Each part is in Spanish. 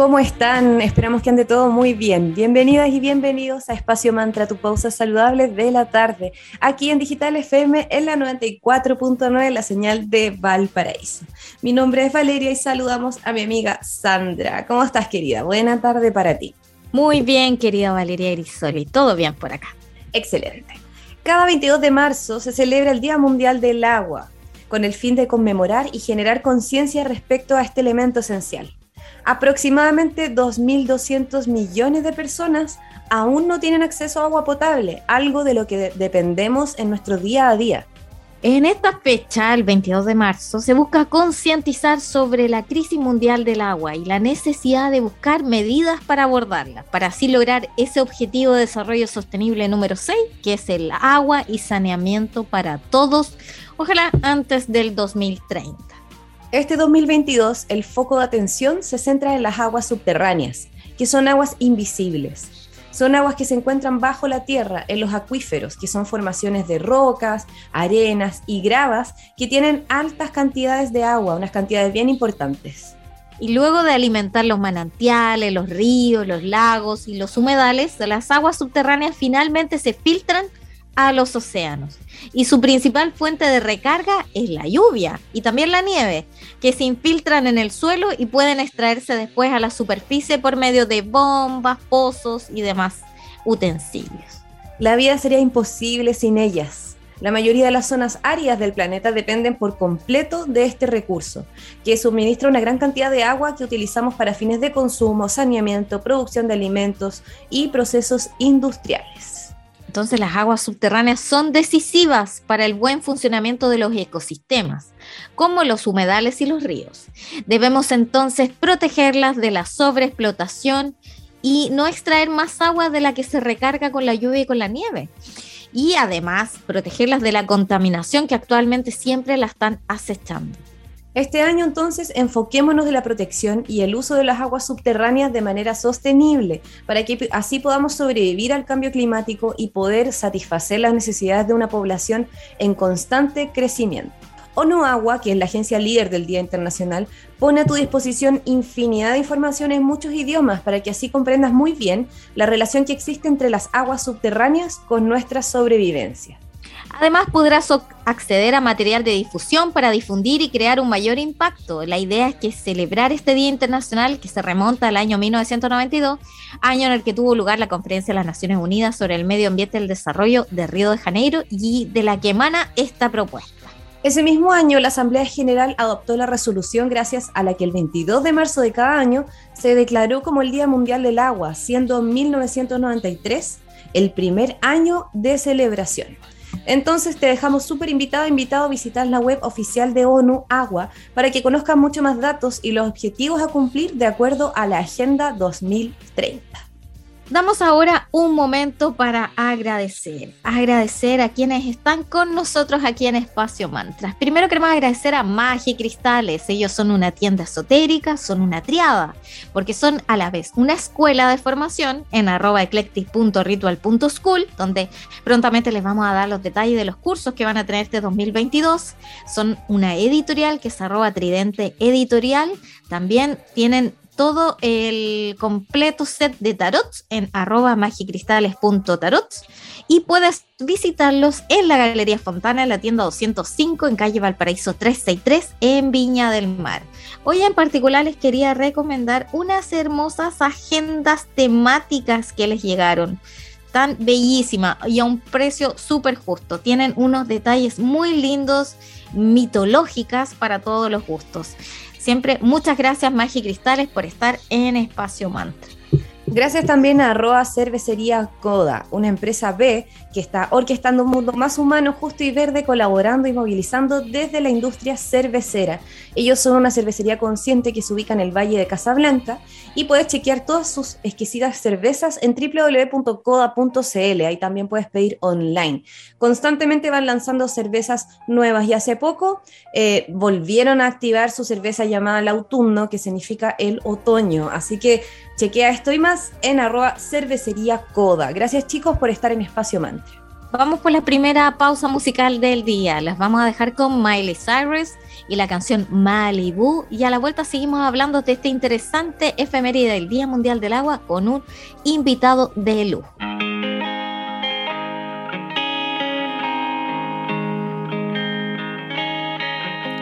¿Cómo están? Esperamos que ande todo muy bien. Bienvenidas y bienvenidos a Espacio Mantra, tu pausa saludable de la tarde, aquí en Digital FM en la 94.9, la señal de Valparaíso. Mi nombre es Valeria y saludamos a mi amiga Sandra. ¿Cómo estás, querida? Buena tarde para ti. Muy bien, querida Valeria Erisoli. Todo bien por acá. Excelente. Cada 22 de marzo se celebra el Día Mundial del Agua, con el fin de conmemorar y generar conciencia respecto a este elemento esencial aproximadamente 2.200 millones de personas aún no tienen acceso a agua potable, algo de lo que dependemos en nuestro día a día. En esta fecha, el 22 de marzo, se busca concientizar sobre la crisis mundial del agua y la necesidad de buscar medidas para abordarla, para así lograr ese objetivo de desarrollo sostenible número 6, que es el agua y saneamiento para todos, ojalá antes del 2030. Este 2022 el foco de atención se centra en las aguas subterráneas, que son aguas invisibles. Son aguas que se encuentran bajo la tierra, en los acuíferos, que son formaciones de rocas, arenas y gravas que tienen altas cantidades de agua, unas cantidades bien importantes. Y luego de alimentar los manantiales, los ríos, los lagos y los humedales, las aguas subterráneas finalmente se filtran a los océanos. Y su principal fuente de recarga es la lluvia y también la nieve, que se infiltran en el suelo y pueden extraerse después a la superficie por medio de bombas, pozos y demás utensilios. La vida sería imposible sin ellas. La mayoría de las zonas áridas del planeta dependen por completo de este recurso, que suministra una gran cantidad de agua que utilizamos para fines de consumo, saneamiento, producción de alimentos y procesos industriales. Entonces las aguas subterráneas son decisivas para el buen funcionamiento de los ecosistemas, como los humedales y los ríos. Debemos entonces protegerlas de la sobreexplotación y no extraer más agua de la que se recarga con la lluvia y con la nieve. Y además protegerlas de la contaminación que actualmente siempre la están acechando. Este año entonces enfoquémonos de la protección y el uso de las aguas subterráneas de manera sostenible para que así podamos sobrevivir al cambio climático y poder satisfacer las necesidades de una población en constante crecimiento. ONU Agua, que es la agencia líder del Día Internacional, pone a tu disposición infinidad de información en muchos idiomas para que así comprendas muy bien la relación que existe entre las aguas subterráneas con nuestra sobrevivencia. Además, podrás acceder a material de difusión para difundir y crear un mayor impacto. La idea es que celebrar este Día Internacional, que se remonta al año 1992, año en el que tuvo lugar la Conferencia de las Naciones Unidas sobre el Medio Ambiente y el Desarrollo de Río de Janeiro y de la que emana esta propuesta. Ese mismo año, la Asamblea General adoptó la resolución gracias a la que el 22 de marzo de cada año se declaró como el Día Mundial del Agua, siendo 1993 el primer año de celebración. Entonces te dejamos súper invitado, invitado a visitar la web oficial de ONU Agua para que conozcan mucho más datos y los objetivos a cumplir de acuerdo a la Agenda 2030. Damos ahora un momento para agradecer, agradecer a quienes están con nosotros aquí en Espacio Mantras. Primero queremos agradecer a Magia Cristales, ellos son una tienda esotérica, son una triada, porque son a la vez una escuela de formación en arroba eclectic.ritual.school, donde prontamente les vamos a dar los detalles de los cursos que van a tener este 2022. Son una editorial que es arroba tridente editorial, también tienen todo el completo set de tarots en arroba magicristales.tarots y puedes visitarlos en la Galería Fontana, en la tienda 205 en calle Valparaíso 363 en Viña del Mar. Hoy en particular les quería recomendar unas hermosas agendas temáticas que les llegaron tan bellísima y a un precio súper justo. Tienen unos detalles muy lindos, mitológicas para todos los gustos. Siempre muchas gracias Magi Cristales por estar en Espacio Mantra. Gracias también a Roa Cervecería Coda, una empresa B que está orquestando un mundo más humano, justo y verde, colaborando y movilizando desde la industria cervecera. Ellos son una cervecería consciente que se ubica en el Valle de Casablanca y puedes chequear todas sus exquisitas cervezas en www.coda.cl. Ahí también puedes pedir online. Constantemente van lanzando cervezas nuevas y hace poco eh, volvieron a activar su cerveza llamada el autumno, que significa el otoño. Así que chequea esto y más en arroba cervecería coda. Gracias chicos por estar en Espacio Mantra. Vamos por la primera pausa musical del día. Las vamos a dejar con Miley Cyrus y la canción Malibu. Y a la vuelta seguimos hablando de este interesante efeméride del Día Mundial del Agua con un invitado de lujo.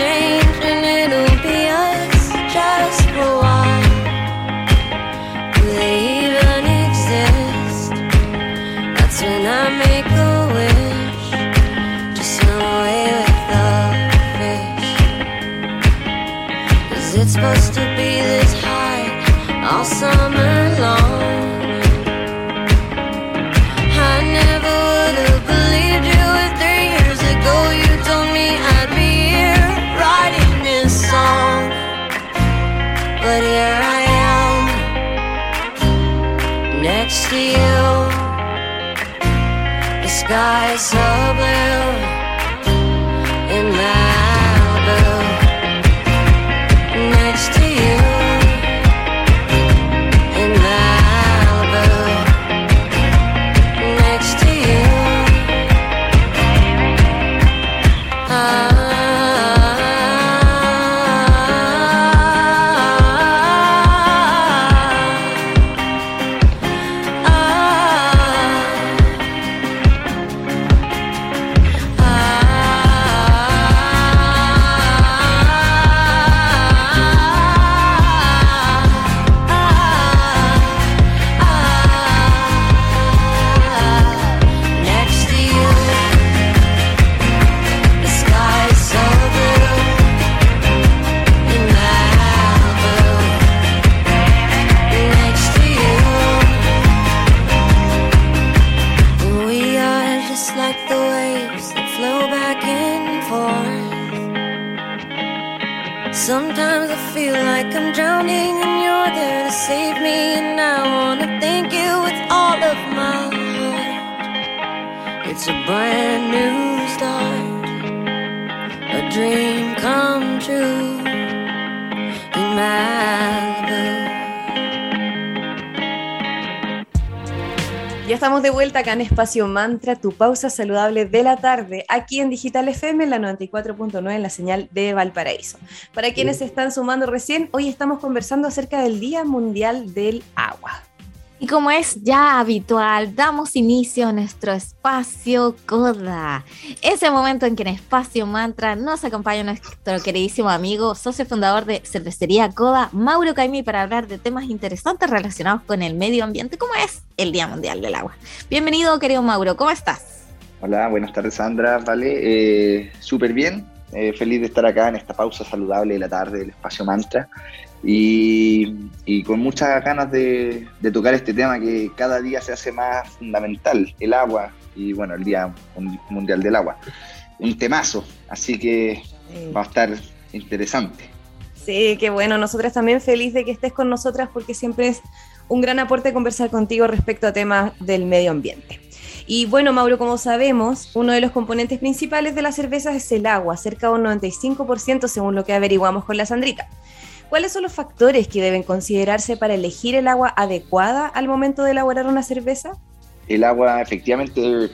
And it'll be us just for a while. Do they even exist? That's when I make a wish to swim away with the fish. Is it supposed to be this high all summer long? To you. The sky is so blue thank you with all of my heart. It's a brand new start, a dream come true in Malibu. Ya estamos de vuelta acá en Espacio Mantra, tu pausa saludable de la tarde, aquí en Digital FM, en la 94.9, en la señal de Valparaíso. Para quienes se están sumando recién, hoy estamos conversando acerca del Día Mundial del Agua. Y como es ya habitual, damos inicio a nuestro espacio Coda. Ese momento en que en Espacio Mantra nos acompaña nuestro queridísimo amigo, socio fundador de Cervecería Coda, Mauro Caimi, para hablar de temas interesantes relacionados con el medio ambiente, como es el Día Mundial del Agua. Bienvenido, querido Mauro, ¿cómo estás? Hola, buenas tardes, Sandra. Vale, eh, súper bien. Eh, feliz de estar acá en esta pausa saludable de la tarde del Espacio Mantra y, con muchas ganas de, tocar este tema que cada día se hace más fundamental, el agua y bueno, el Día Mundial del Agua. Un temazo, así que va a estar interesante. Sí, qué bueno, nosotras también feliz de que estés con nosotras porque siempre es un gran aporte conversar contigo respecto a temas del medio ambiente. Y bueno, Mauro, como sabemos, uno de los componentes principales de las cervezas es el agua, cerca de un 95% según lo que averiguamos con la Sandrita. ¿Cuáles son los factores que deben considerarse para elegir el agua adecuada al momento de elaborar una cerveza? El agua efectivamente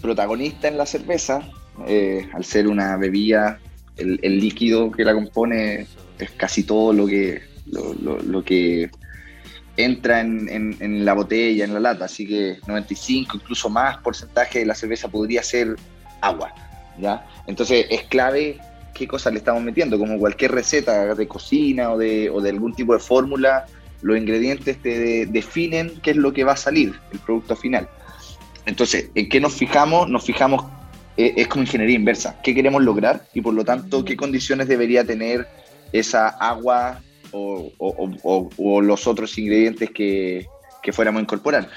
protagonista en la cerveza, eh, al ser una bebida, el, líquido que la compone es casi todo lo que, lo, que entra en, la botella, en la lata, así que 95, incluso más porcentaje de la cerveza podría ser agua, ¿ya? Entonces es clave qué cosas le estamos metiendo, como cualquier receta de cocina o de, o de algún tipo de fórmula, los ingredientes te definen qué es lo que va a salir, el producto final. Entonces, ¿en qué nos fijamos? Nos fijamos, eh, es como ingeniería inversa, qué queremos lograr y por lo tanto qué condiciones debería tener esa agua o, o, los otros ingredientes que, que, fuéramos a incorporar.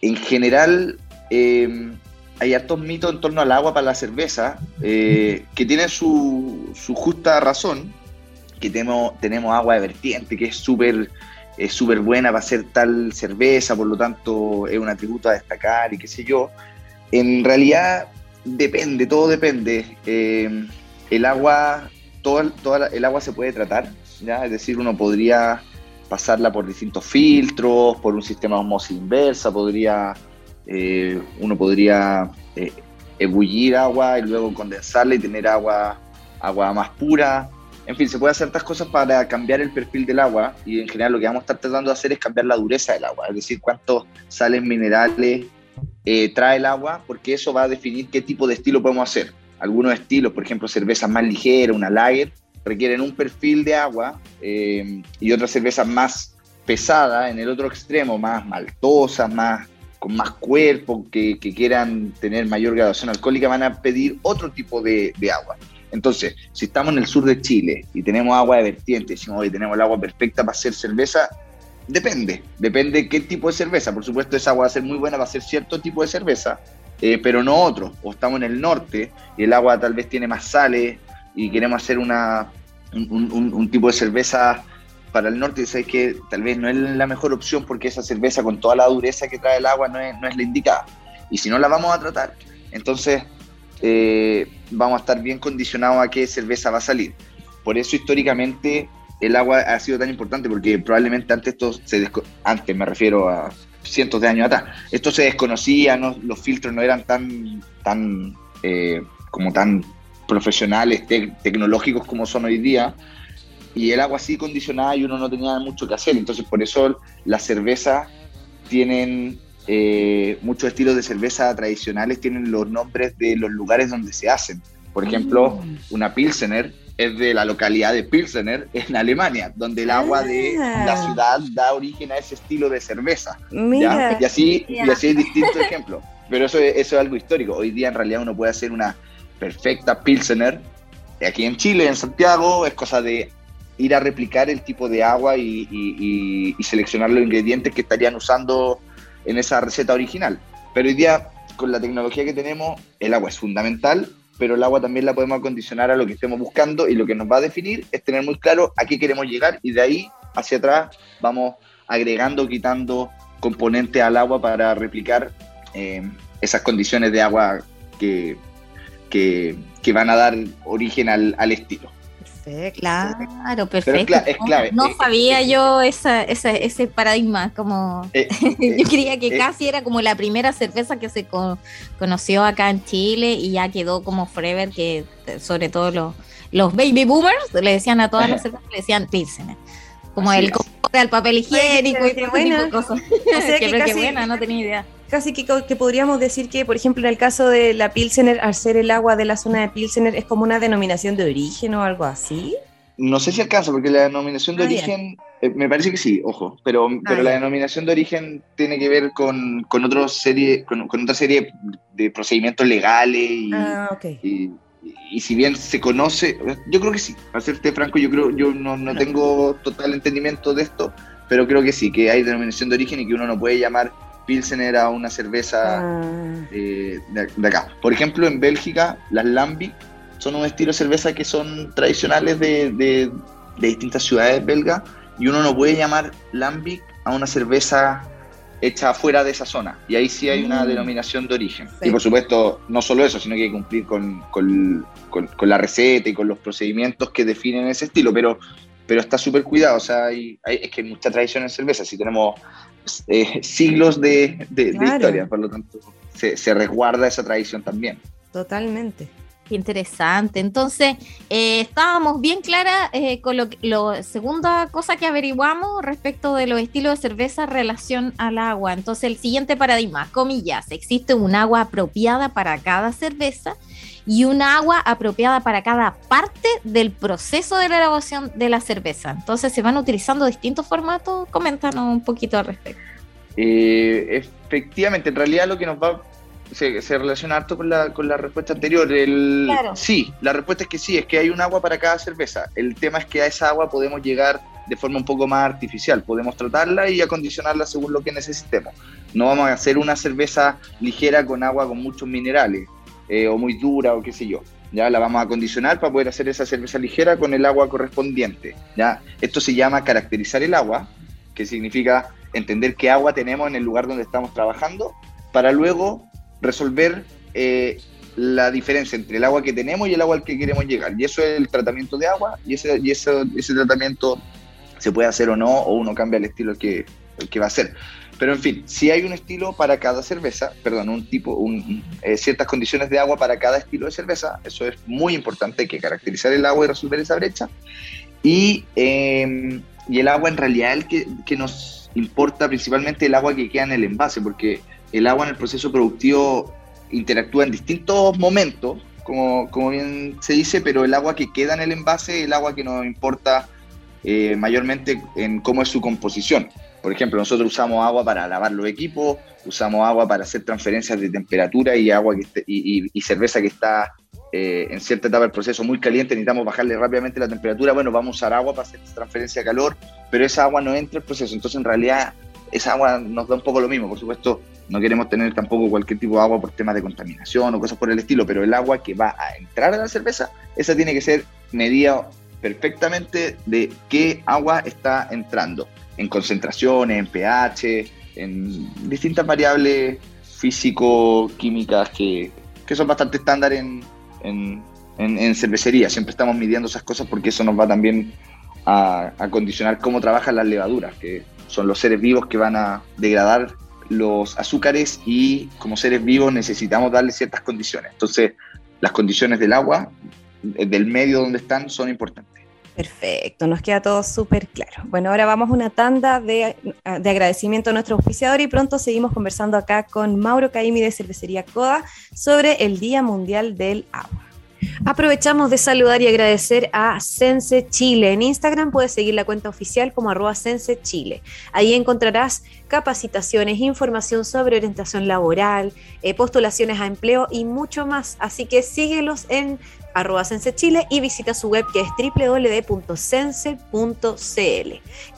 En general, eh, hay hartos mitos en torno al agua para la cerveza eh, que tienen su, justa razón, que tenemos, tenemos agua de vertiente, que es súper es súper buena para hacer tal cerveza, por lo tanto es un atributo a destacar y qué sé yo. En realidad depende, todo depende. Eh, el agua, todo, toda el agua se puede tratar, ¿ya? es decir, uno podría pasarla por distintos filtros, por un sistema de osmosis inversa, podría eh, uno podría eh, ebullir agua y luego condensarla y tener agua, agua más pura. En fin, se puede hacer tantas cosas para cambiar el perfil del agua y en general lo que vamos a estar tratando de hacer es cambiar la dureza del agua, es decir, cuántos sales minerales eh, trae el agua, porque eso va a definir qué tipo de estilo podemos hacer. Algunos estilos, por ejemplo, cervezas más ligeras, una lager, requieren un perfil de agua y otras cervezas más pesadas en el otro extremo, más maltosas, más con más cuerpo, que, quieran tener mayor graduación alcohólica, van a pedir otro tipo de, agua. Entonces, si estamos en el sur de Chile y tenemos agua de vertiente, decimos, hoy tenemos el agua perfecta para hacer cerveza, depende, depende qué tipo de cerveza. Por supuesto, esa agua va a ser muy buena para hacer cierto tipo de cerveza, eh, pero no otro. O estamos en el norte y el agua tal vez tiene más sales y queremos hacer una, un tipo de cerveza para el norte, sabes que tal vez no es la mejor opción porque esa cerveza con toda la dureza que trae el agua no es, no es la indicada. Y si no la vamos a tratar, entonces eh, vamos a estar bien condicionados a qué cerveza va a salir. Por eso históricamente el agua ha sido tan importante porque probablemente antes esto se antes me refiero a cientos de años atrás, esto se desconocía, los filtros no eran tan, tan eh, como tan profesionales, tecnológicos como son hoy día, y el agua así condicionada y uno no tenía mucho que hacer. Entonces, por eso las cervezas tienen eh, muchos estilos de cerveza tradicionales, tienen los nombres de los lugares donde se hacen. Por ejemplo, mm. una Pilsener es de la localidad de Pilsener en Alemania, donde el agua de la ah. ciudad da origen a ese estilo de cerveza. Y así, y así hay distintos ejemplos. Pero eso, eso es algo histórico. Hoy día en realidad uno puede hacer una perfecta Pilsener aquí en Chile, en Santiago, es cosa de ir a replicar el tipo de agua y, seleccionar los ingredientes que estarían usando en esa receta original. Pero hoy día, con la tecnología que tenemos, el agua es fundamental, pero el agua también la podemos acondicionar a lo que estemos buscando y lo que nos va a definir es tener muy claro a qué queremos llegar y de ahí hacia atrás vamos agregando, quitando componentes al agua para replicar eh, esas condiciones de agua que, que, van a dar origen al estilo. Claro, perfecto. No, sabía yo esa, ese paradigma, como eh, yo creía que eh, casi era como la primera cerveza que se conoció acá en Chile y ya quedó como forever, que sobre todo los, los baby boomers le decían a todas las cervezas, le decían Pilsener, como el el papel higiénico y todo de cosas. O sea, que, que pero qué casi- buena, no tenía idea. Casi que, que podríamos decir que, por ejemplo, en el caso de la Pilsener, al ser el agua de la zona de Pilsener, es como una denominación de origen o algo así. No sé si alcanza, porque la denominación de Ah, origen, eh, me parece que sí, ojo, pero, pero ya. la denominación de origen tiene que ver con, con, otra serie, con, con otra serie de procedimientos legales y, Ah, ok. y, y si bien se conoce, yo creo que sí, para serte franco, yo creo, yo no, no tengo total entendimiento de esto, pero creo que sí, que hay denominación de origen y que uno no puede llamar Pilsener a una cerveza Ah, eh, de, de acá. Por ejemplo, en Bélgica, las Lambic son un estilo de cerveza que son tradicionales de, de- de distintas ciudades belgas y uno no puede llamar Lambic a una cerveza hecha fuera de esa zona. Y ahí sí hay una Mm. denominación de origen. Sí. Y por supuesto, no solo eso, sino que hay que cumplir con, con- con- con la receta y con los procedimientos que definen ese estilo, pero, pero está súper cuidado. O sea, hay- hay- es que hay mucha tradición en cerveza. Si tenemos eh, siglos de, de- historia, por lo tanto, se, se resguarda esa tradición también. totalmente. Qué interesante. Entonces, eh, estábamos bien claras eh, con lo, que- lo segunda cosa que averiguamos respecto de los estilos de cerveza en relación al agua. Entonces, el siguiente paradigma, comillas, existe un agua apropiada para cada cerveza y un agua apropiada para cada parte del proceso de la elaboración de la cerveza. Entonces, se van utilizando distintos formatos. Coméntanos un poquito al respecto. Eh, efectivamente, en realidad lo que nos va se, se relaciona harto con la, con la respuesta anterior. El, Claro. Sí, la respuesta es que sí, es que hay un agua para cada cerveza. El tema es que a esa agua podemos llegar de forma un poco más artificial. Podemos tratarla y acondicionarla según lo que necesitemos. No vamos a hacer una cerveza ligera con agua con muchos minerales eh, o muy dura o qué sé yo. Ya la vamos a acondicionar para poder hacer esa cerveza ligera con el agua correspondiente. ¿ya? Esto se llama caracterizar el agua, que significa entender qué agua tenemos en el lugar donde estamos trabajando, para luego resolver eh, la diferencia entre el agua que tenemos y el agua al que queremos llegar. Y eso es el tratamiento de agua, y ese, y eso- ese tratamiento se puede hacer o no, o uno cambia el estilo que, que va a hacer. Pero en fin, si hay un estilo para cada cerveza, perdón, un tipo, un, eh, ciertas condiciones de agua para cada estilo de cerveza, eso es muy importante, que caracterizar el agua y resolver esa brecha. Y, eh, y el agua en realidad el que, que nos importa principalmente el agua que queda en el envase, porque el agua en el proceso productivo interactúa en distintos momentos, como, como bien se dice, pero el agua que queda en el envase es el agua que nos importa eh, mayormente en cómo es su composición. Por ejemplo, nosotros usamos agua para lavar los equipos, usamos agua para hacer transferencias de temperatura y agua que esté- y, cerveza que está eh, en cierta etapa del proceso muy caliente, necesitamos bajarle rápidamente la temperatura. Bueno, vamos a usar agua para hacer transferencia de calor, pero esa agua no entra al proceso. Entonces, en realidad, esa agua nos da un poco lo mismo. Por supuesto, no queremos tener tampoco cualquier tipo de agua por temas de contaminación o cosas por el estilo, pero el agua que va a entrar a la cerveza, esa tiene que ser medida perfectamente de qué agua está entrando, en concentraciones, en pH, en distintas variables físico-químicas que, que son bastante estándar en, en, en- en cervecería. Siempre estamos midiendo esas cosas porque eso nos va también a, a condicionar cómo trabajan las levaduras, que son los seres vivos que van a degradar los azúcares y como seres vivos necesitamos darle ciertas condiciones. Entonces, las condiciones del agua, del medio donde están, son importantes. Perfecto, nos queda todo súper claro. Bueno, ahora vamos a una tanda de, de agradecimiento a nuestro auspiciador y pronto seguimos conversando acá con Mauro Caimi de Cervecería Coda sobre el Día Mundial del Agua. Aprovechamos de saludar y agradecer a Sense Chile. En Instagram puedes seguir la cuenta oficial como arroba Sense Chile. Ahí encontrarás capacitaciones, información sobre orientación laboral, eh, postulaciones a empleo y mucho más. Así que síguelos en arroba Sense Chile y visita su web que es www.sense.cl.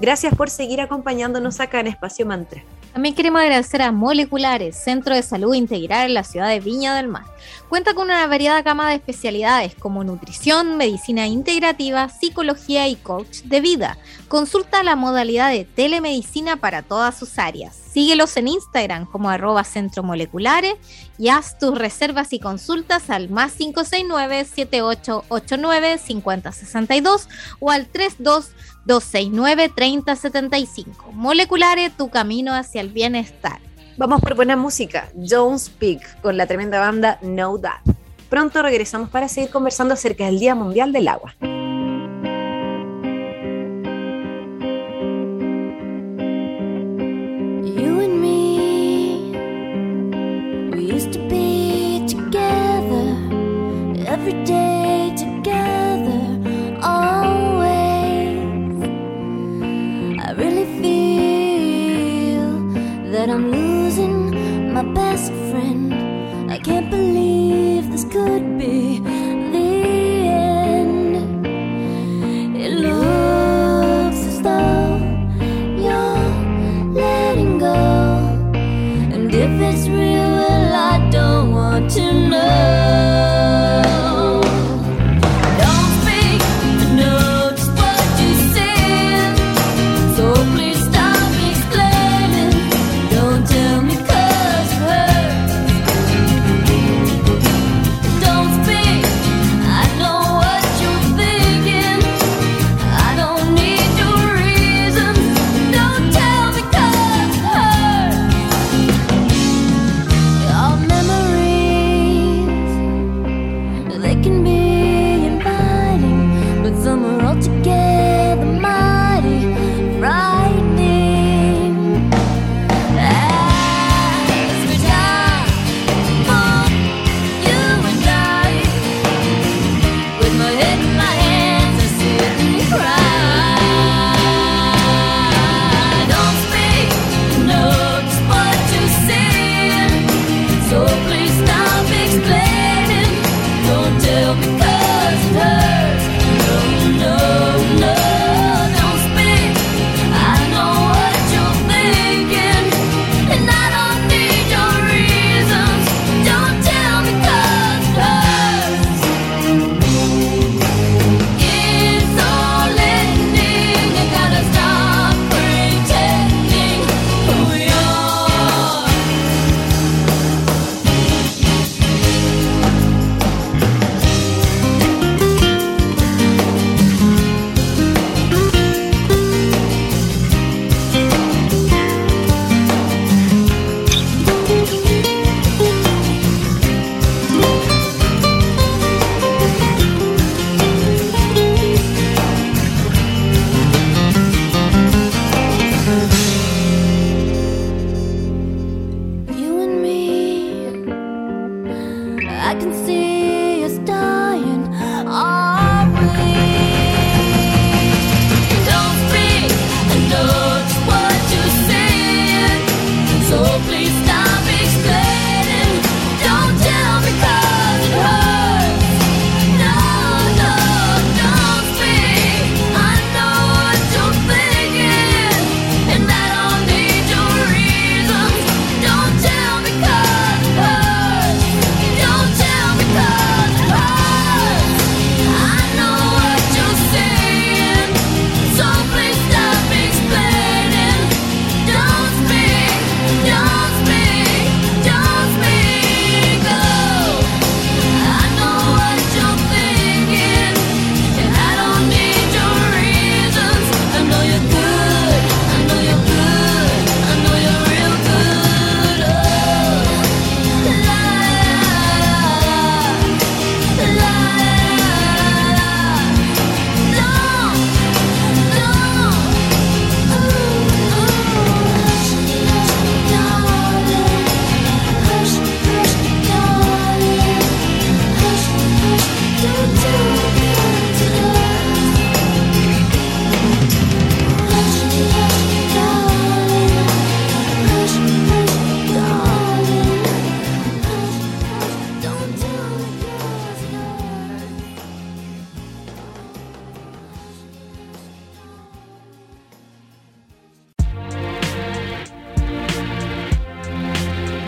Gracias por seguir acompañándonos acá en Espacio Mantra. También queremos agradecer a Moleculares, Centro de Salud Integral en la ciudad de Viña del Mar. Cuenta con una variada gama de especialidades como nutrición, medicina integrativa, psicología y coach de vida. Consulta la modalidad de telemedicina para todas sus áreas. Síguelos en Instagram como arroba centro moleculares y haz tus reservas y consultas al más 569-7889-5062 o al 32 269-3075. Moleculares, tu camino hacia el bienestar. Vamos por buena música, Jones Peak, con la tremenda banda No That. Pronto regresamos para seguir conversando acerca del Día Mundial del Agua.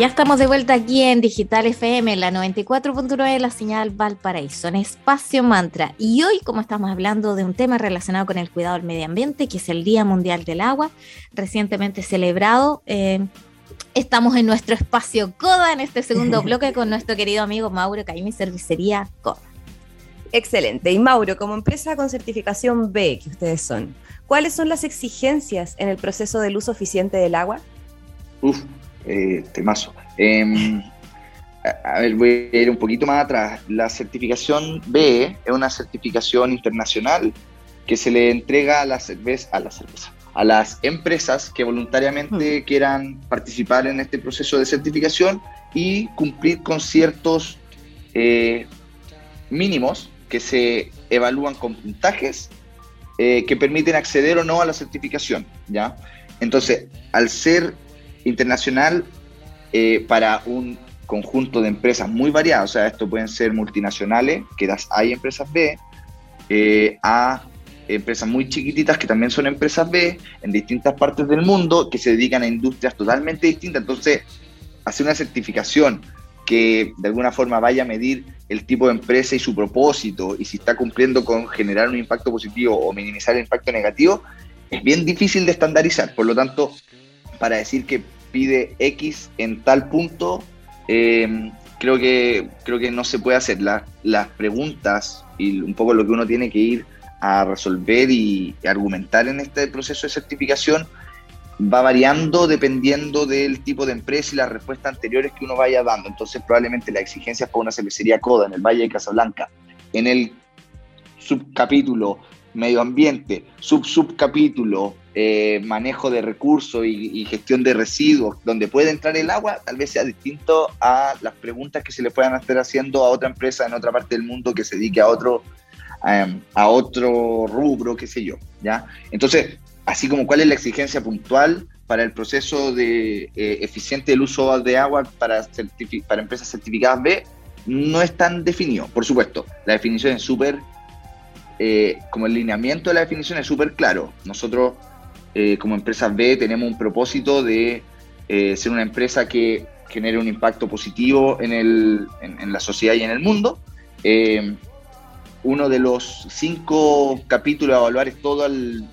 Ya estamos de vuelta aquí en Digital FM, la 94.9 de la señal Valparaíso, en Espacio Mantra. Y hoy, como estamos hablando de un tema relacionado con el cuidado del medio ambiente, que es el Día Mundial del Agua, recientemente celebrado, eh, estamos en nuestro espacio CODA en este segundo bloque con nuestro querido amigo Mauro Caimi, Cervecería CODA. Excelente. Y Mauro, como empresa con certificación B que ustedes son, ¿cuáles son las exigencias en el proceso del uso eficiente del agua? Uf, eh, temazo. Em, a, ver, voy a ir un poquito más atrás. La certificación B es una certificación internacional que se le entrega a la cerveza, a la cerveza, a las empresas que voluntariamente quieran participar en este proceso de certificación y cumplir con ciertos eh, mínimos que se evalúan con puntajes eh, que permiten acceder o no a la certificación, ¿ya? Entonces, al ser internacional eh, para un conjunto de empresas muy variadas, o sea, esto pueden ser multinacionales, que las hay empresas B, eh, a empresas muy chiquititas que también son empresas B en distintas partes del mundo que se dedican a industrias totalmente distintas. Entonces, hacer una certificación que de alguna forma vaya a medir el tipo de empresa y su propósito y si está cumpliendo con generar un impacto positivo o minimizar el impacto negativo, es bien difícil de estandarizar. Por lo tanto, para decir que pide X en tal punto, eh, creo, que, creo que no se puede hacer. las preguntas y un poco lo que uno tiene que ir a resolver y, argumentar en este proceso de certificación va variando dependiendo del tipo de empresa y las respuestas anteriores que uno vaya dando. Entonces, probablemente las exigencias para una cervecería Coda en el Valle de Casablanca, en el subcapítulo medio ambiente, sub subcapítulo, eh, manejo de recursos y, gestión de residuos, donde puede entrar el agua, tal vez sea distinto a las preguntas que se le puedan estar haciendo a otra empresa en otra parte del mundo que se dedique a otro, em, a otro rubro, qué sé yo, ¿ya? Entonces, así como cuál es la exigencia puntual para el proceso de eh, eficiente del uso de agua para, para empresas certificadas B, no es tan definido. Por supuesto, la definición es súper, eh, como el lineamiento de la definición es súper claro. Nosotros, eh, como empresas B, tenemos un propósito de ser una empresa que genere un impacto positivo en, el, en, la sociedad y en el mundo uno de los cinco capítulos a evaluar es todo el,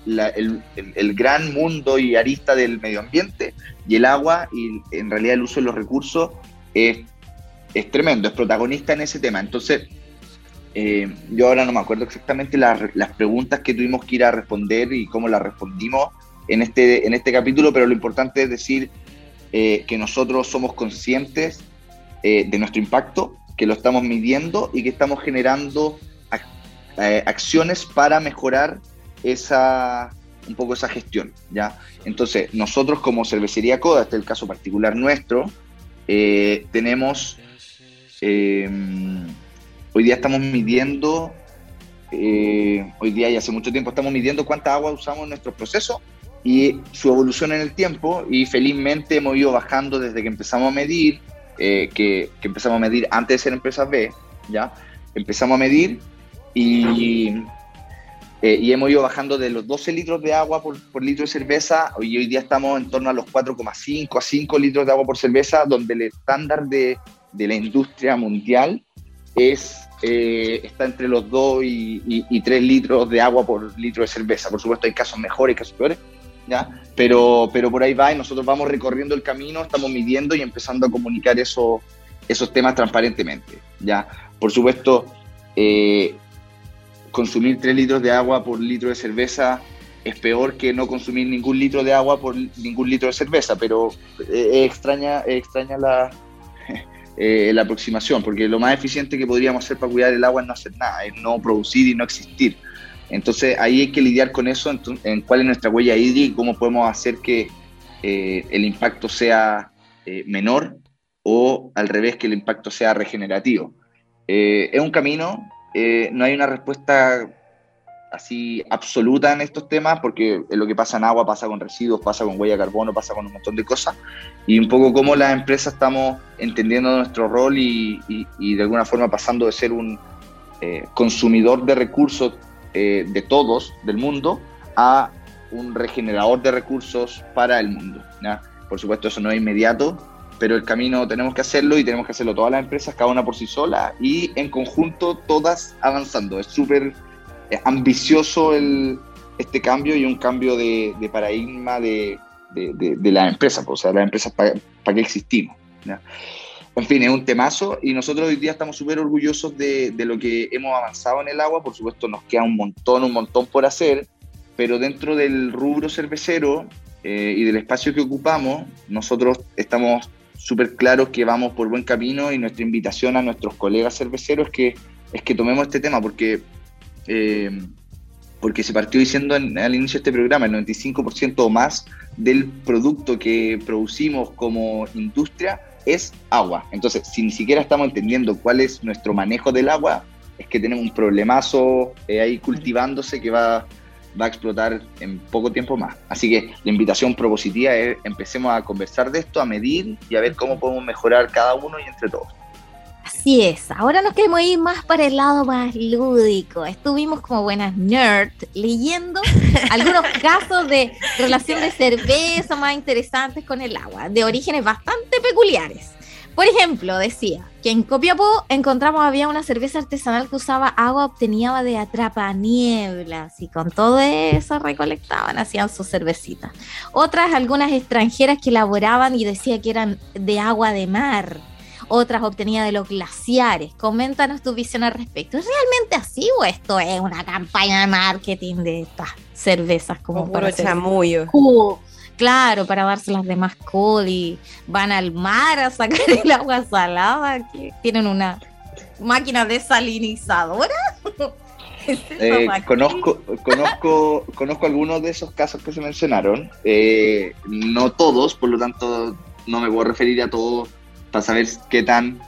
gran mundo y arista del medio ambiente y el agua y en realidad el uso de los recursos es, tremendo, es protagonista en ese tema. Entonces, eh, yo ahora no me acuerdo exactamente las, preguntas que tuvimos que ir a responder y cómo las respondimos en este, en este capítulo, pero lo importante es decir eh, que nosotros somos conscientes eh, de nuestro impacto, que lo estamos midiendo y que estamos generando acciones para mejorar esa un poco esa gestión, ¿ya? Entonces, nosotros como Cervecería Coda, este es el caso particular nuestro, tenemos, hoy día estamos midiendo, hoy día y hace mucho tiempo estamos midiendo cuánta agua usamos en nuestro proceso y su evolución en el tiempo y felizmente hemos ido bajando desde que empezamos a medir, que, que, empezamos a medir antes de ser empresas B, ¿ya? Empezamos a medir y, eh, y hemos ido bajando de los 12 litros de agua por, por litro de cerveza, y hoy día estamos en torno a los 4,5 a 5 litros de agua por cerveza, donde el estándar de, de la industria mundial es, eh, está entre los 2 y, y, 3 litros de agua por litro de cerveza. Por supuesto hay casos mejores, casos peores, ¿ya? Pero, pero por ahí va y nosotros vamos recorriendo el camino, estamos midiendo y empezando a comunicar eso, esos temas transparentemente. ¿ya? Por supuesto, eh, consumir 3 litros de agua por litro de cerveza es peor que no consumir ningún litro de agua por ningún litro de cerveza, pero eh, es extraña, extraña la, eh, la aproximación, porque lo más eficiente que podríamos hacer para cuidar el agua es no hacer nada, es no producir y no existir. Entonces ahí hay que lidiar con eso, en, cuál es nuestra huella hídrica y cómo podemos hacer que eh, el impacto sea menor o al revés, que el impacto sea regenerativo. es un camino, eh, no hay una respuesta así absoluta en estos temas, porque lo que pasa en agua pasa con residuos, pasa con huella de carbono, pasa con un montón de cosas, y un poco cómo las empresas estamos entendiendo nuestro rol y, de alguna forma pasando de ser un eh, consumidor de recursos eh, de todos, del mundo, a un regenerador de recursos para el mundo. Por supuesto, eso no es inmediato, pero el camino tenemos que hacerlo y tenemos que hacerlo todas las empresas, cada una por sí sola y en conjunto todas avanzando. Es súper ambicioso el, este cambio y un cambio de, paradigma de, de, las empresas, o sea, las empresas para qué existimos. En fin, es un temazo y nosotros hoy día estamos súper orgullosos de, lo que hemos avanzado en el agua. Por supuesto, nos queda un montón, un montón por hacer, pero dentro del rubro cervecero eh, y del espacio que ocupamos, nosotros estamos súper claros que vamos por buen camino y nuestra invitación a nuestros colegas cerveceros es que, es que tomemos este tema porque, eh, porque se partió diciendo al inicio de este programa, el 95% o más del producto que producimos como industria es agua. Entonces, si ni siquiera estamos entendiendo cuál es nuestro manejo del agua, es que tenemos un problemazo eh, ahí cultivándose que va va a explotar en poco tiempo más. Así que la invitación propositiva es empecemos a conversar de esto, a medir y a ver cómo podemos mejorar cada uno y entre todos. Así es, ahora nos queremos ir más para el lado más lúdico. Estuvimos como buenas nerds leyendo algunos casos de relación de cerveza más interesantes con el agua, de orígenes bastante peculiares. Por ejemplo, decía que en Copiapó encontramos había una cerveza artesanal que usaba agua obtenida de atrapanieblas y con todo eso recolectaban, hacían sus cervecitas. Otras, algunas extranjeras que elaboraban y decía que eran de agua de mar. Otras obtenía de los glaciares. Coméntanos tu visión al respecto. ¿Es realmente así o esto es una campaña de marketing de estas cervezas como, para chamullo? Claro, para darse las demás y van al mar a sacar el agua salada, que tienen una máquina desalinizadora. Eh, conozco, conozco, conozco algunos de esos casos que se mencionaron, eh, no todos, por lo tanto no me voy a referir a todos para saber qué tan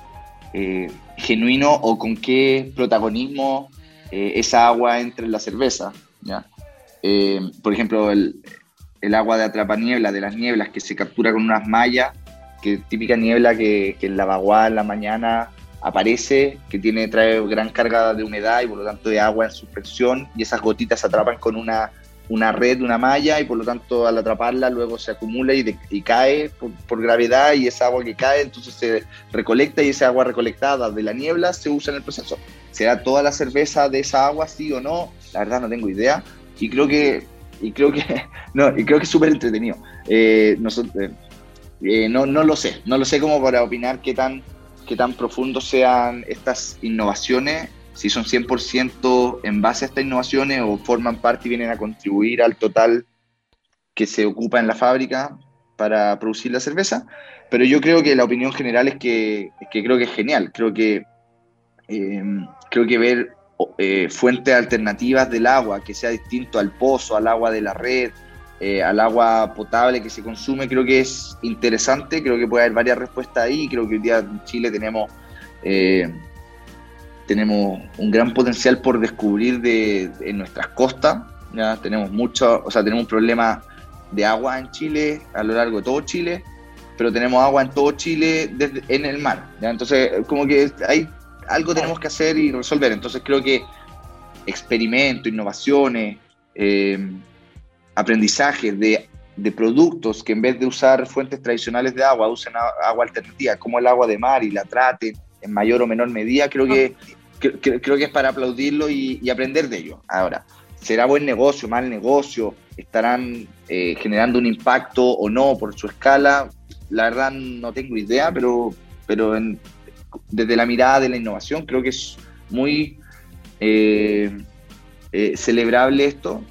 eh, genuino o con qué protagonismo esa agua entra en la cerveza. ¿ya? por ejemplo, el, agua de atrapaniebla, de las nieblas, que se captura con unas mallas, que típica niebla que, que en la en la mañana aparece, que tiene, trae gran carga de humedad y por lo tanto de agua en suspensión y esas gotitas se atrapan con una, una red, una malla y por lo tanto al atraparla luego se acumula y, y cae por, gravedad y esa agua que cae entonces se recolecta y esa agua recolectada de la niebla se usa en el proceso. ¿Será toda la cerveza de esa agua sí o no? La verdad no tengo idea y creo que y creo que no y creo que es súper entretenido. Eh, nosotros, eh, no, no lo sé, no lo sé como para opinar qué tan qué tan profundos sean estas innovaciones, si son 100% en base a estas innovaciones o forman parte y vienen a contribuir al total que se ocupa en la fábrica para producir la cerveza. Pero yo creo que la opinión general es que, que creo que es genial. Creo que, eh, creo que ver eh, fuentes alternativas del agua, que sea distinto al pozo, al agua de la red, eh, al agua potable que se consume, creo que es interesante, creo que puede haber varias respuestas ahí, creo que hoy día en Chile tenemos, tenemos un gran potencial por descubrir de, en nuestras costas, ya tenemos mucho, o sea, tenemos un problema de agua en Chile, a lo largo de todo Chile, pero tenemos agua en todo Chile desde, en el mar, ¿ya? entonces como que hay algo tenemos que hacer y resolver, entonces creo que experimentos, innovaciones, eh, aprendizaje de, de, productos que en vez de usar fuentes tradicionales de agua, usen agua alternativa, como el agua de mar y la traten en mayor o menor medida, creo que, creo que es para aplaudirlo y, aprender de ello. Ahora, ¿será buen negocio, mal negocio? ¿Estarán eh, generando un impacto o no por su escala? La verdad no tengo idea, pero, pero desde la mirada de la innovación creo que es muy eh, eh, celebrable esto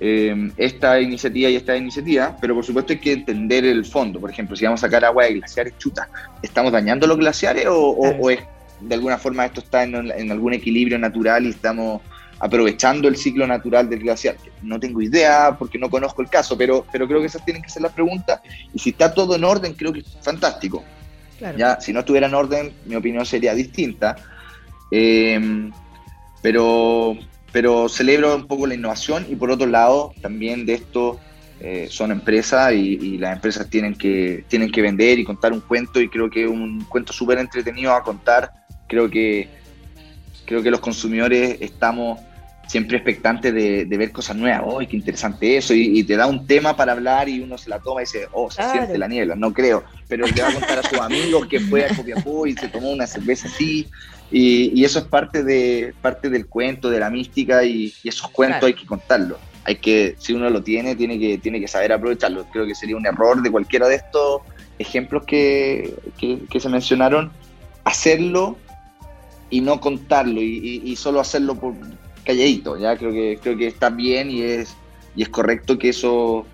Em, esta iniciativa y esta iniciativa, pero por supuesto hay que entender el fondo. Por ejemplo, si vamos a sacar agua de glaciares, chuta, ¿estamos dañando los glaciares o, es, de alguna forma esto está en, algún equilibrio natural y estamos aprovechando el ciclo natural del glaciar? No tengo idea porque no conozco el caso, pero, pero creo que esas tienen que ser las preguntas. Y si está todo en orden, creo que es fantástico. Ya, si no estuviera en orden, mi opinión sería distinta. Em, pero, pero celebro un poco la innovación y por otro lado también de esto eh, son empresas y, las empresas tienen que, tienen que vender y contar un cuento y creo que es un cuento súper entretenido a contar. Creo que, creo que los consumidores estamos siempre expectantes de, ver cosas nuevas. ¡Oh, qué interesante eso! Y, te da un tema para hablar y uno se la toma y dice, ¡oh, se siente la niebla! No creo, pero le va a contar a sus amigos que fue a Copiapó y se tomó una cerveza así y, eso es parte, de, parte del cuento, de la mística, y, esos cuentos hay que contarlos. Hay que, si uno lo tiene, tiene que, tiene que saber aprovecharlo. Creo que sería un error de cualquiera de estos ejemplos que, que, se mencionaron, hacerlo y no contarlo, y, y, solo hacerlo por calladito. Ya creo que, creo que está bien y es, y es correcto que eso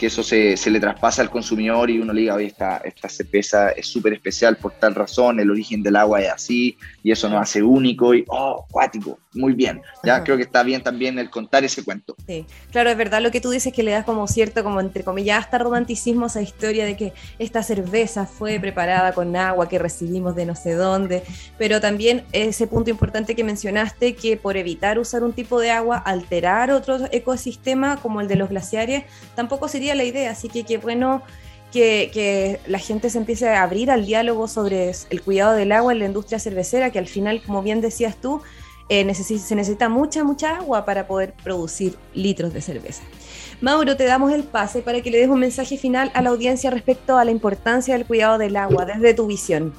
que eso se, se, le traspasa al consumidor y uno le diga, oye, esta, esta cerveza es súper especial por tal razón, el origen del agua es así, y eso nos hace único y, oh, cuático, muy bien. Ya creo que está bien también el contar ese cuento. Sí, claro, es verdad lo que tú dices que le das como cierto, como entre comillas, hasta romanticismo a esa historia de que esta cerveza fue preparada con agua que recibimos de no sé dónde, pero también ese punto importante que mencionaste, que por evitar usar un tipo de agua, alterar otro ecosistema como el de los glaciares, tampoco sería la idea, así que qué bueno que, la gente se empiece a abrir al diálogo sobre el cuidado del agua en la industria cervecera, que al final, como bien decías tú, eh, se necesita mucha, mucha agua para poder producir litros de cerveza. Mauro, te damos el pase para que le des un mensaje final a la audiencia respecto a la importancia del cuidado del agua desde tu visión.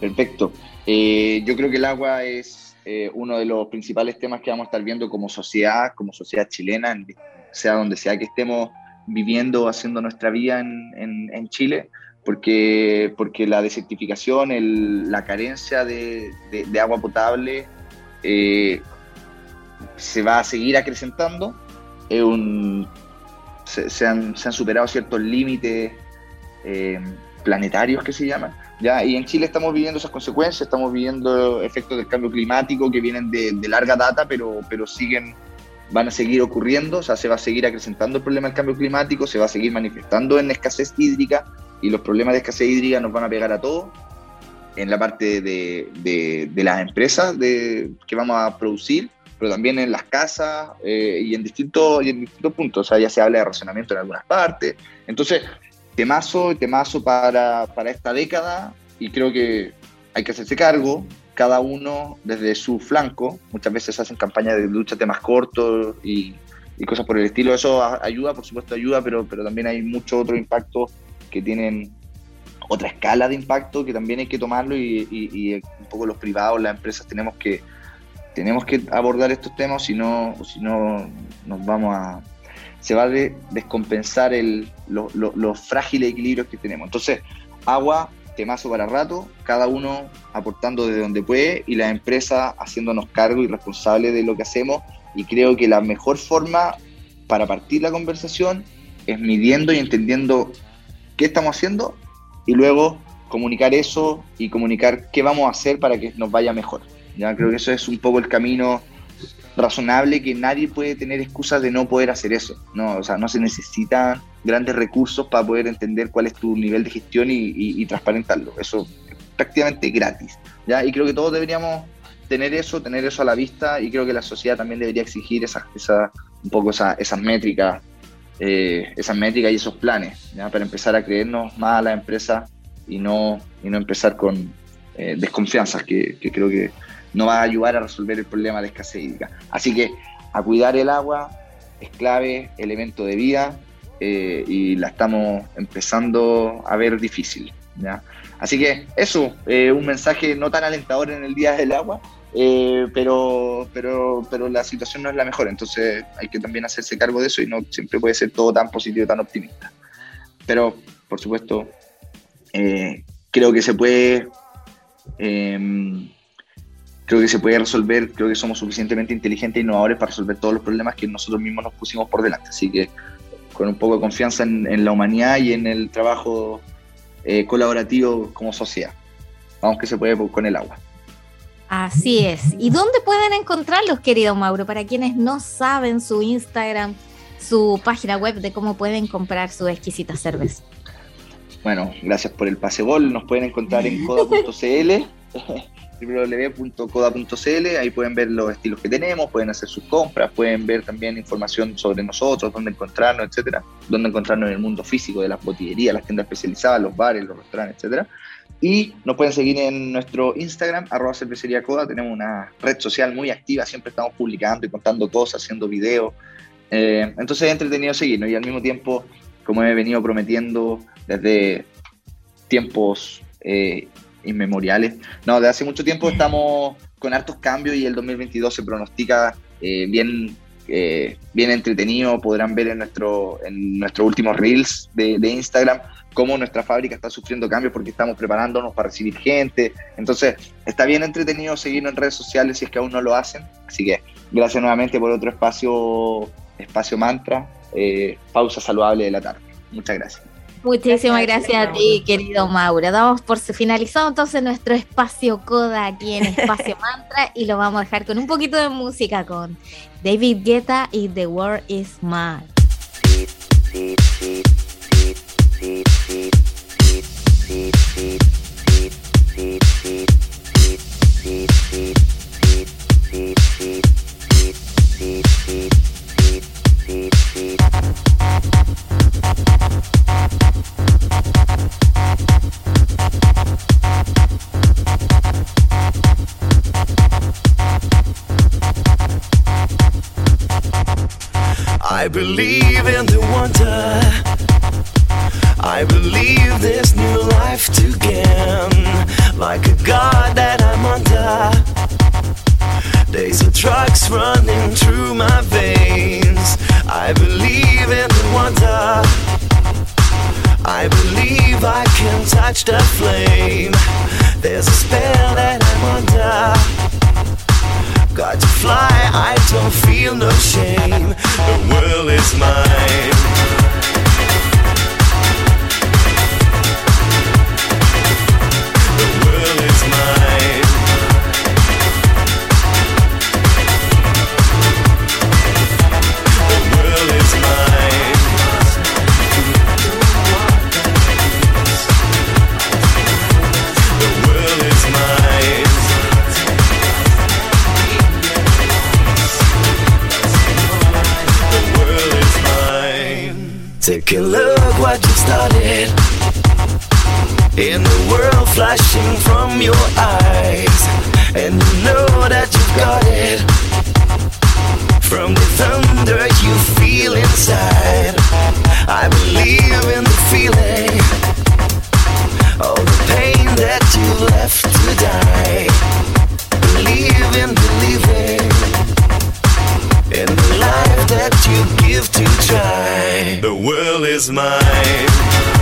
Perfecto. Eh, yo creo que el agua es eh, uno de los principales temas que vamos a estar viendo como sociedad, como sociedad chilena, sea donde sea que estemos viviendo, haciendo nuestra vida en, en, Chile, porque, porque la desertificación, el, la carencia de, de, agua potable eh, se va a seguir acrecentando. Un, se, han, se, han, superado ciertos límites eh, planetarios que se llaman. ¿ya? Y en Chile estamos viviendo esas consecuencias, estamos viviendo efectos del cambio climático que vienen de, larga data, pero, pero siguen, van a seguir ocurriendo, o sea, se va a seguir acrecentando el problema del cambio climático, se va a seguir manifestando en escasez hídrica y los problemas de escasez hídrica nos van a pegar a todos en la parte de, de, las empresas de, que vamos a producir, pero también en las casas eh, y, en distintos, y en distintos puntos. O sea, ya se habla de racionamiento en algunas partes. Entonces, temazo, temazo para, para esta década y creo que hay que hacerse cargo, cada uno desde su flanco. Muchas veces hacen campañas de lucha temas cortos y, y, cosas por el estilo. Eso ayuda, por supuesto ayuda, pero, pero también hay mucho otro impacto que tienen otra escala de impacto que también hay que tomarlo y, un poco los privados, las empresas tenemos que tenemos que abordar estos temas, si no, si no nos vamos a se va a descompensar el, los frágiles equilibrios que tenemos. Entonces, agua, temazo para rato, cada uno aportando desde donde puede y la empresa haciéndonos cargo y responsable de lo que hacemos. Y creo que la mejor forma para partir la conversación es midiendo y entendiendo qué estamos haciendo y luego comunicar eso y comunicar qué vamos a hacer para que nos vaya mejor. Ya creo que eso es un poco el camino razonable que nadie puede tener excusas de no poder hacer eso. No, o sea, no se necesitan grandes recursos para poder entender cuál es tu nivel de gestión y, transparentarlo. Eso es prácticamente gratis. ¿ya? Y creo que todos deberíamos tener eso, tener eso a la vista y creo que la sociedad también debería exigir esa, esa, un poco esa, esas métricas, eh, esas métricas y esos planes, ¿ya? para empezar a creernos más a la empresa y no, y no empezar con eh, desconfianzas que, que creo que no va a ayudar a resolver el problema de escasez hídrica. Así que a cuidar el agua es clave, elemento de vida eh, y la estamos empezando a ver difícil. ¿ya? Así que eso, eh, un mensaje no tan alentador en el Día del Agua, eh, pero, pero, pero la situación no es la mejor, entonces hay que también hacerse cargo de eso y no siempre puede ser todo tan positivo, tan optimista. Pero, por supuesto, creo que se puede em, creo que se puede resolver, creo que somos suficientemente inteligentes e innovadores para resolver todos los problemas que nosotros mismos nos pusimos por delante. Así que con un poco de confianza en, la humanidad y en el trabajo eh, colaborativo como sociedad. Vamos que se puede con el agua. Así es. ¿Y dónde pueden encontrarlos, querido Mauro? Para quienes no saben su Instagram, su página web de cómo pueden comprar su exquisita cerveza. Bueno, gracias por el pasebol. Nos pueden encontrar en coda.cl www.coda.cl, ahí pueden ver los estilos que tenemos, pueden hacer sus compras, pueden ver también información sobre nosotros, dónde encontrarnos, etcétera, dónde encontrarnos en el mundo físico de las botillerías, las tiendas especializadas, los bares, los restaurantes, etcétera. Y nos pueden seguir en nuestro Instagram, arroba cervecería coda, tenemos una red social muy activa, siempre estamos publicando y contando cosas, haciendo videos. Eh, entonces es entretenido seguirnos y al mismo tiempo, como he venido prometiendo desde tiempos eh, inmemoriales. No, de hace mucho tiempo estamos con hartos cambios y el 2022 se pronostica eh, bien, eh, bien entretenido. Podrán ver en nuestro, en nuestros últimos reels de, Instagram cómo nuestra fábrica está sufriendo cambios porque estamos preparándonos para recibir gente. Entonces, está bien entretenido seguirnos en redes sociales si es que aún no lo hacen. Así que gracias nuevamente por otro espacio, espacio mantra, eh, pausa saludable de la tarde. Muchas gracias. Muchísimas gracias, a ti, querido Mauro. Damos por finalizado entonces nuestro espacio Coda aquí en Espacio Mantra y lo vamos a dejar con un poquito de música con David Guetta y The World Is Mine. I believe in the wonder. I believe this new life to gain. Like a god Touch the flame. There's a spell that I'm under. Got to fly, I don't feel no shame. The world is mine. A look what you started. In the world flashing from your eyes, and you know that you've got it. From the thunder you feel inside, I believe in the feeling. All the pain that you left to die. Believe in believing in the life that you give to try. The world is mine.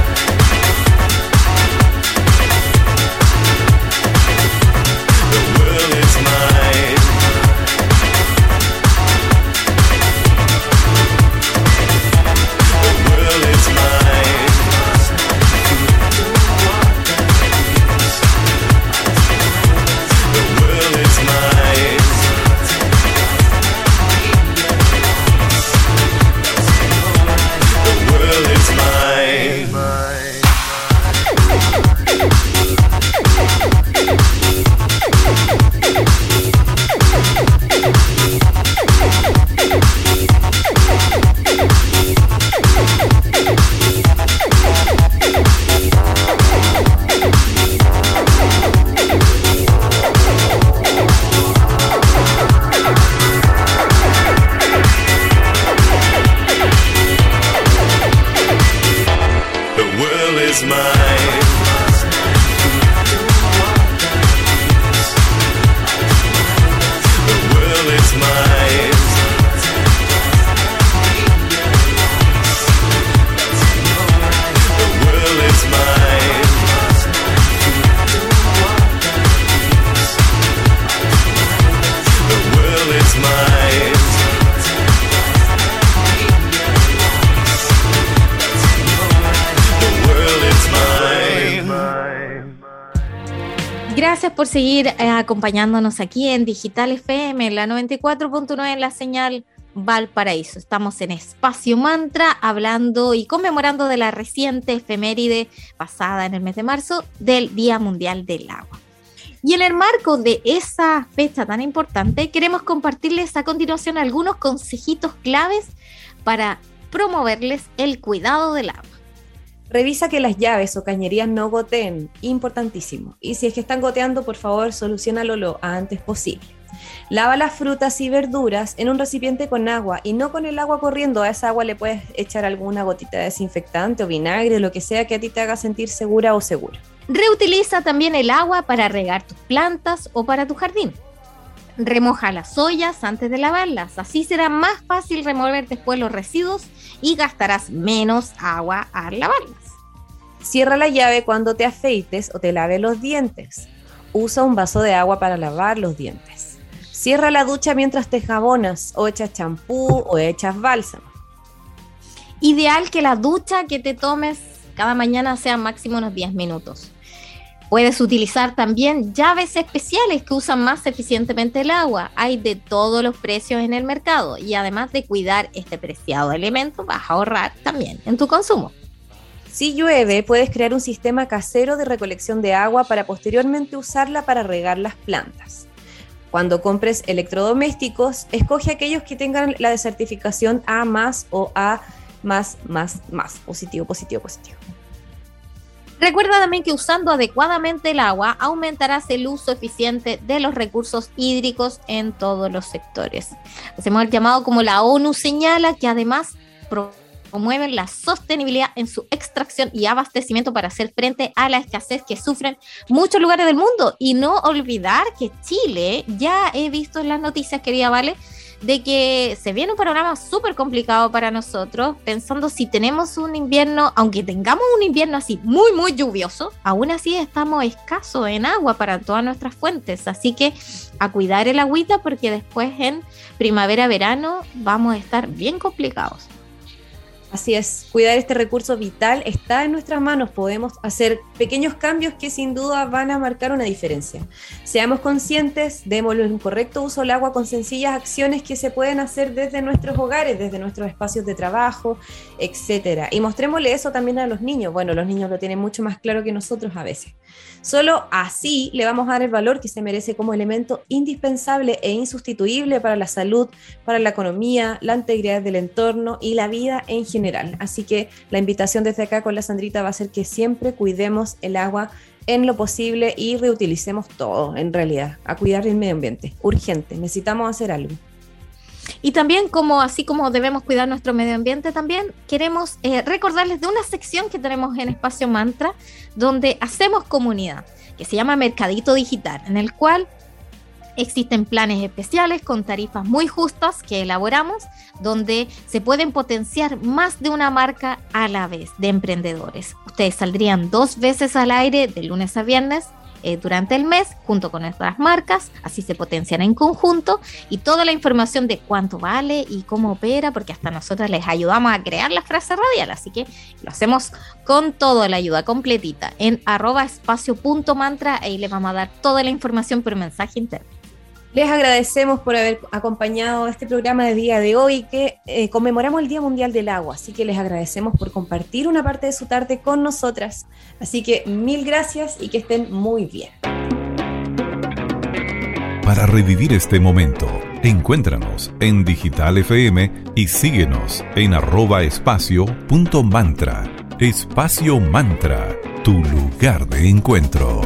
Gracias por seguir eh, acompañándonos aquí en Digital FM, la 94.9 en la señal Valparaíso. Estamos en Espacio Mantra hablando y conmemorando de la reciente efeméride pasada en el mes de marzo del Día Mundial del Agua. Y en el marco de esa fecha tan importante, queremos compartirles a continuación algunos consejitos claves para promoverles el cuidado del agua. Revisa que las llaves o cañerías no goteen, importantísimo. Y si es que están goteando, por favor, solucionalo lo antes posible. Lava las frutas y verduras en un recipiente con agua y no con el agua corriendo. A esa agua le puedes echar alguna gotita de desinfectante o vinagre, lo que sea que a ti te haga sentir segura o seguro. Reutiliza también el agua para regar tus plantas o para tu jardín. Remoja las ollas antes de lavarlas, así será más fácil remover después los residuos y gastarás menos agua al lavarlas. Cierra la llave cuando te afeites o te laves los dientes. Usa un vaso de agua para lavar los dientes. Cierra la ducha mientras te jabonas o echas champú o echas bálsamo. Ideal que la ducha que te tomes cada mañana sea máximo unos 10 minutos. Puedes utilizar también llaves especiales que usan más eficientemente el agua. Hay de todos los precios en el mercado y además de cuidar este preciado elemento, vas a ahorrar también en tu consumo. Si llueve, puedes crear un sistema casero de recolección de agua para posteriormente usarla para regar las plantas. Cuando compres electrodomésticos, escoge aquellos que tengan la certificación A más o A más, más, más. Positivo, positivo, positivo. Recuerda también que usando adecuadamente el agua aumentarás el uso eficiente de los recursos hídricos en todos los sectores. Hacemos el llamado como la ONU señala que además promueven la sostenibilidad en su extracción y abastecimiento para hacer frente a la escasez que sufren muchos lugares del mundo. Y no olvidar que Chile, ya he visto en las noticias, querida Vale, de que se viene un panorama súper complicado para nosotros, pensando si tenemos un invierno, aunque tengamos un invierno así muy, muy lluvioso, aún así estamos escasos en agua para todas nuestras fuentes. Así que a cuidar el agüita porque después en primavera-verano vamos a estar bien complicados. Así es, cuidar este recurso vital está en nuestras manos. Podemos hacer pequeños cambios que sin duda van a marcar una diferencia. Seamos conscientes, démosle un correcto uso al agua con sencillas acciones que se pueden hacer desde nuestros hogares, desde nuestros espacios de trabajo, etcétera. Y mostrémosle eso también a los niños. Bueno, los niños lo tienen mucho más claro que nosotros a veces. Solo así le vamos a dar el valor que se merece como elemento indispensable e insustituible para la salud, para la economía, la integridad del entorno y la vida en general. Así que la invitación desde acá con la Sandrita va a ser que siempre cuidemos el agua en lo posible y reutilicemos todo, en realidad, a cuidar el medio ambiente. Urgente, necesitamos hacer algo. Y también, como así como debemos cuidar nuestro medio ambiente, también queremos eh, recordarles de una sección que tenemos en Espacio Mantra, donde hacemos comunidad, que se llama Mercadito Digital, en el cual existen planes especiales con tarifas muy justas que elaboramos, donde se pueden potenciar más de una marca a la vez de emprendedores. Ustedes saldrían dos veces al aire de lunes a viernes eh, durante el mes junto con nuestras marcas, así se potencian en conjunto y toda la información de cuánto vale y cómo opera, porque hasta nosotros les ayudamos a crear la frase radial, así que lo hacemos con toda la ayuda completita en arroba espacio.mantra, ahí les vamos a dar toda la información por mensaje interno. Les agradecemos por haber acompañado este programa de día de hoy que eh, conmemoramos el Día Mundial del Agua, así que les agradecemos por compartir una parte de su tarde con nosotras. Así que mil gracias y que estén muy bien. Para revivir este momento, encuéntranos en Digital FM y síguenos en arroba espacio punto mantra. Espacio Mantra, tu lugar de encuentro.